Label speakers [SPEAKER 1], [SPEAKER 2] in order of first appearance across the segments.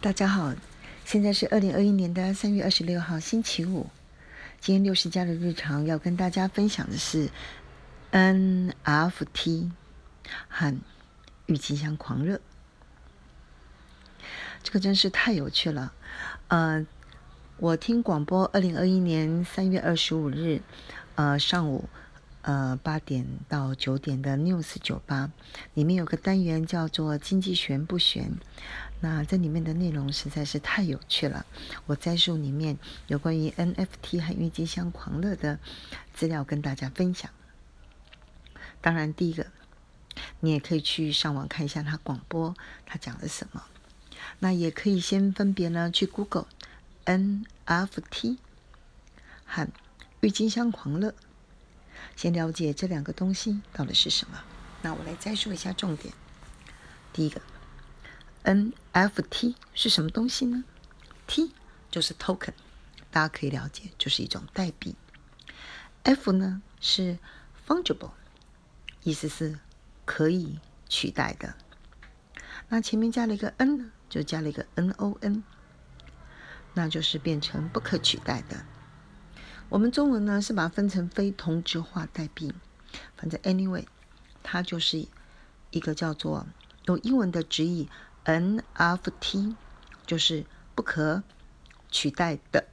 [SPEAKER 1] 大家好，现在是二零二一年的三月二十六号星期五。今天六十加的日常要跟大家分享的是 NFT 和郁金香狂热。这个真是太有趣了。呃，我听广播，二零二一年三月二十五日，呃，上午。呃，八点到九点的 News 酒吧里面有个单元叫做“经济悬不悬”，那这里面的内容实在是太有趣了。我摘述里面有关于 NFT 和郁金香狂热的资料跟大家分享。当然，第一个你也可以去上网看一下他广播他讲了什么。那也可以先分别呢去 Google NFT 和郁金香狂热。先了解这两个东西到底是什么。那我来再说一下重点。第一个，NFT 是什么东西呢？T 就是 token，大家可以了解，就是一种代币。F 呢是 fungible，意思是可以取代的。那前面加了一个 N 呢，就加了一个 NON，那就是变成不可取代的。我们中文呢是把它分成非同质化代币，反正 anyway，它就是一个叫做用英文的直译 NFT，就是不可取代的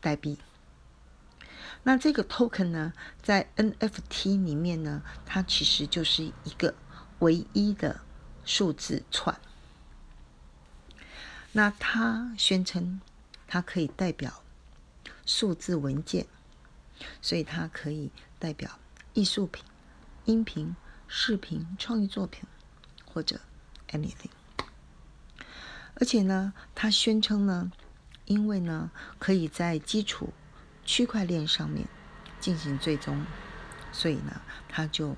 [SPEAKER 1] 代币。那这个 token 呢，在 NFT 里面呢，它其实就是一个唯一的数字串。那它宣称它可以代表。数字文件，所以它可以代表艺术品、音频、视频、创意作品或者 anything。而且呢，它宣称呢，因为呢可以在基础区块链上面进行追踪，所以呢它就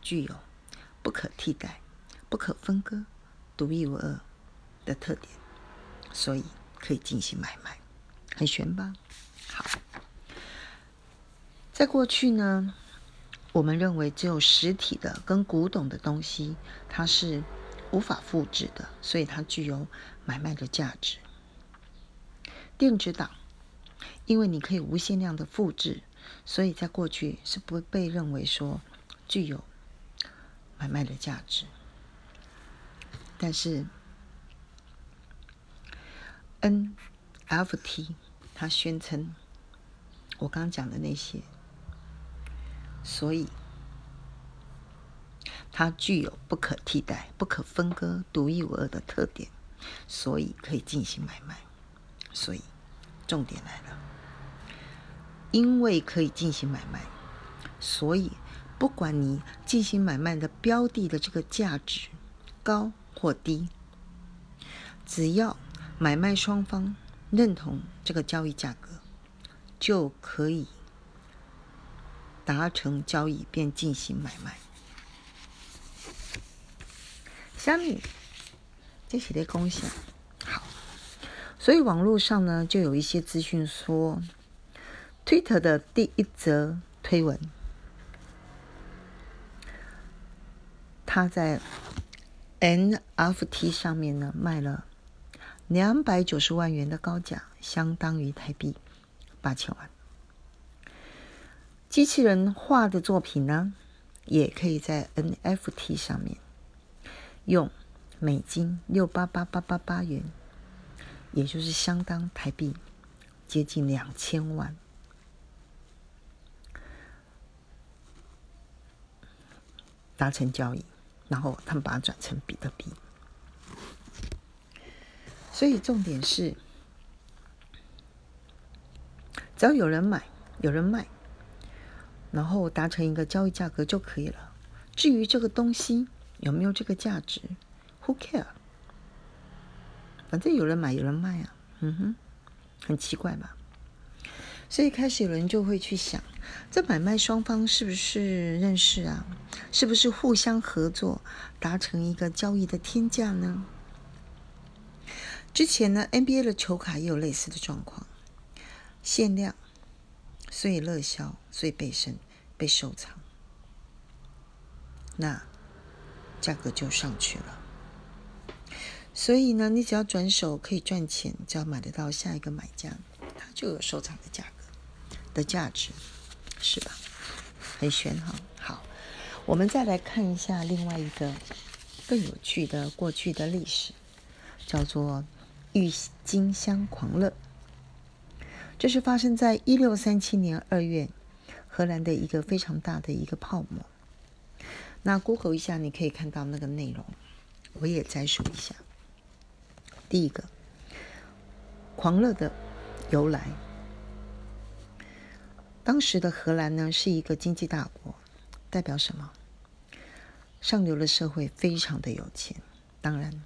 [SPEAKER 1] 具有不可替代、不可分割、独一无二的特点，所以可以进行买卖。很悬吧？好，在过去呢，我们认为只有实体的跟古董的东西，它是无法复制的，所以它具有买卖的价值。电子档，因为你可以无限量的复制，所以在过去是不被认为说具有买卖的价值。但是 NFT。他宣称，我刚刚讲的那些，所以它具有不可替代、不可分割、独一无二的特点，所以可以进行买卖。所以重点来了，因为可以进行买卖，所以不管你进行买卖的标的的这个价值高或低，只要买卖双方。认同这个交易价格，就可以达成交易，便进行买卖。下面这些的共享好，所以网络上呢就有一些资讯说，Twitter 的第一则推文，他在 NFT 上面呢卖了。两百九十万元的高价，相当于台币八千万。机器人画的作品呢，也可以在 NFT 上面用美金六八八八八八元，也就是相当台币接近两千万，达成交易，然后他们把它转成比特币。所以重点是，只要有人买，有人卖，然后达成一个交易价格就可以了。至于这个东西有没有这个价值，Who care？反正有人买，有人卖啊。嗯哼，很奇怪吧？所以开始有人就会去想，这买卖双方是不是认识啊？是不是互相合作达成一个交易的天价呢？之前呢，NBA 的球卡也有类似的状况，限量，所以热销，所以被收被收藏，那价格就上去了。所以呢，你只要转手可以赚钱，只要买得到下一个买家，它就有收藏的价格的价值，是吧？很玄哈。好，我们再来看一下另外一个更有趣的过去的历史，叫做郁金香狂热。这是发生在一六三七年二月，荷兰的一个非常大的一个泡沫。那 Google 一下，你可以看到那个内容，我也摘述一下。第一个，狂热的由来。当时的荷兰呢是一个经济大国，代表什么？上流的社会非常的有钱，当然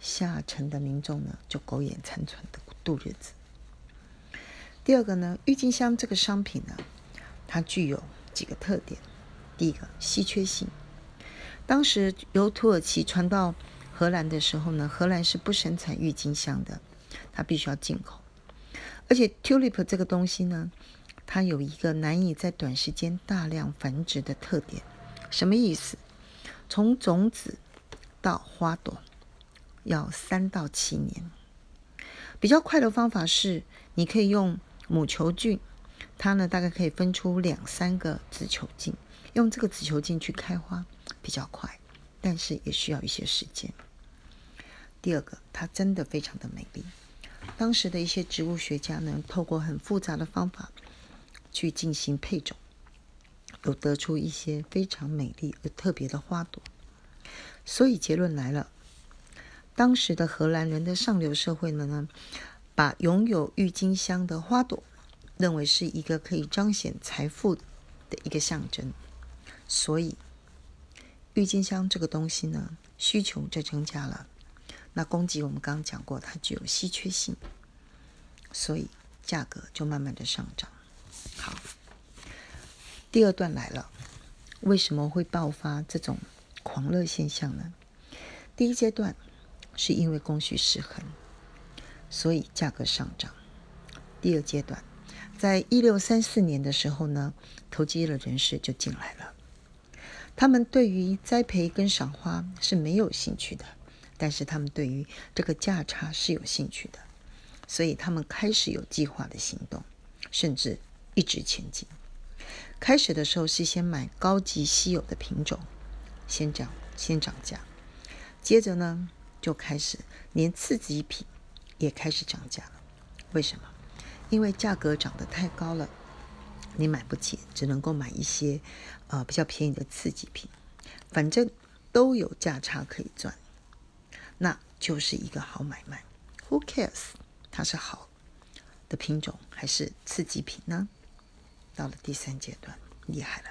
[SPEAKER 1] 下层的民众呢就苟延残喘的度日子。第二个呢，郁金香这个商品呢，它具有几个特点。第一个，稀缺性。当时由土耳其传到荷兰的时候呢，荷兰是不生产郁金香的，它必须要进口。而且 tulip 这个东西呢，它有一个难以在短时间大量繁殖的特点。什么意思？从种子到花朵要三到七年。比较快的方法是，你可以用母球菌，它呢大概可以分出两三个子球茎，用这个子球茎去开花，比较快，但是也需要一些时间。第二个，它真的非常的美丽。当时的一些植物学家呢，透过很复杂的方法去进行配种，有得出一些非常美丽而特别的花朵。所以结论来了，当时的荷兰人的上流社会呢，把拥有郁金香的花朵认为是一个可以彰显财富的一个象征。所以，郁金香这个东西呢，需求就增加了。那供给我们刚刚讲过，它具有稀缺性，所以价格就慢慢的上涨。好，第二段来了，为什么会爆发这种狂热现象呢？第一阶段是因为供需失衡，所以价格上涨。第二阶段，在一六三四年的时候呢，投机的人士就进来了，他们对于栽培跟赏花是没有兴趣的。但是他们对于这个价差是有兴趣的，所以他们开始有计划的行动，甚至一直前进。开始的时候是先买高级稀有的品种，先涨先涨价，接着呢就开始连次级品也开始涨价了。为什么？因为价格涨得太高了，你买不起，只能够买一些呃比较便宜的刺激品，反正都有价差可以赚。那就是一个好买卖，Who cares？它是好的品种还是次级品呢？到了第三阶段，厉害了，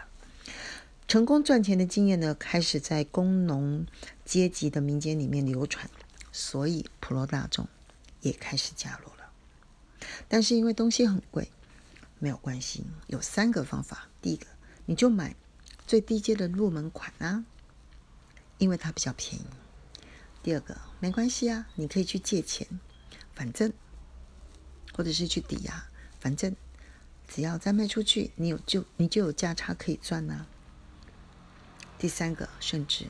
[SPEAKER 1] 成功赚钱的经验呢，开始在工农阶级的民间里面流传，所以普罗大众也开始加入了。但是因为东西很贵，没有关系，有三个方法。第一个，你就买最低阶的入门款啊，因为它比较便宜。第二个没关系啊，你可以去借钱，反正或者是去抵押，反正只要再卖出去，你有就你就有价差可以赚呐。第三个，甚至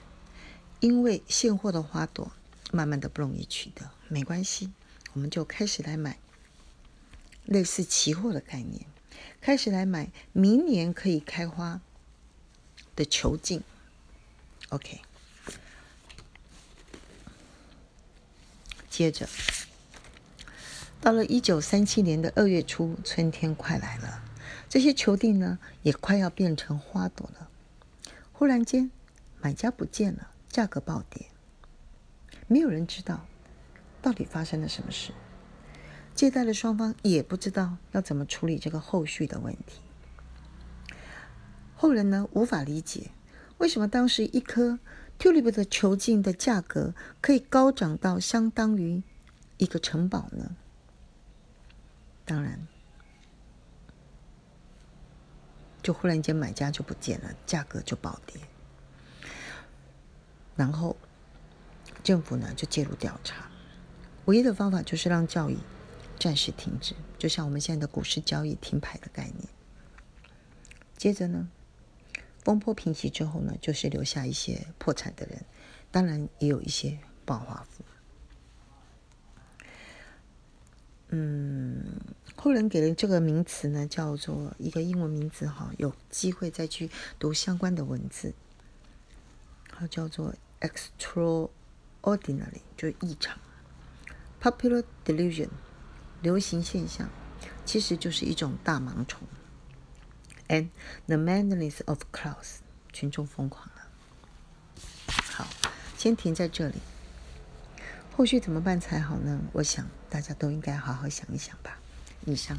[SPEAKER 1] 因为现货的花朵慢慢的不容易取得，没关系，我们就开始来买类似期货的概念，开始来买明年可以开花的球茎。OK。接着，到了一九三七年的二月初，春天快来了，这些球茎呢也快要变成花朵了。忽然间，买家不见了，价格暴跌，没有人知道到底发生了什么事。借贷的双方也不知道要怎么处理这个后续的问题。后人呢无法理解，为什么当时一颗。Tulip 的球茎的价格可以高涨到相当于一个城堡呢？当然，就忽然间买家就不见了，价格就暴跌。然后政府呢就介入调查，唯一的方法就是让交易暂时停止，就像我们现在的股市交易停牌的概念。接着呢？风波平息之后呢，就是留下一些破产的人，当然也有一些暴发户。嗯，后人给了这个名词呢，叫做一个英文名字哈，有机会再去读相关的文字，它叫做 extraordinary，就是异常；popular delusion，流行现象，其实就是一种大盲从；and the madness of crowds，群众疯狂了。好，先停在这里。后续怎么办才好呢？我想大家都应该好好想一想吧。以上。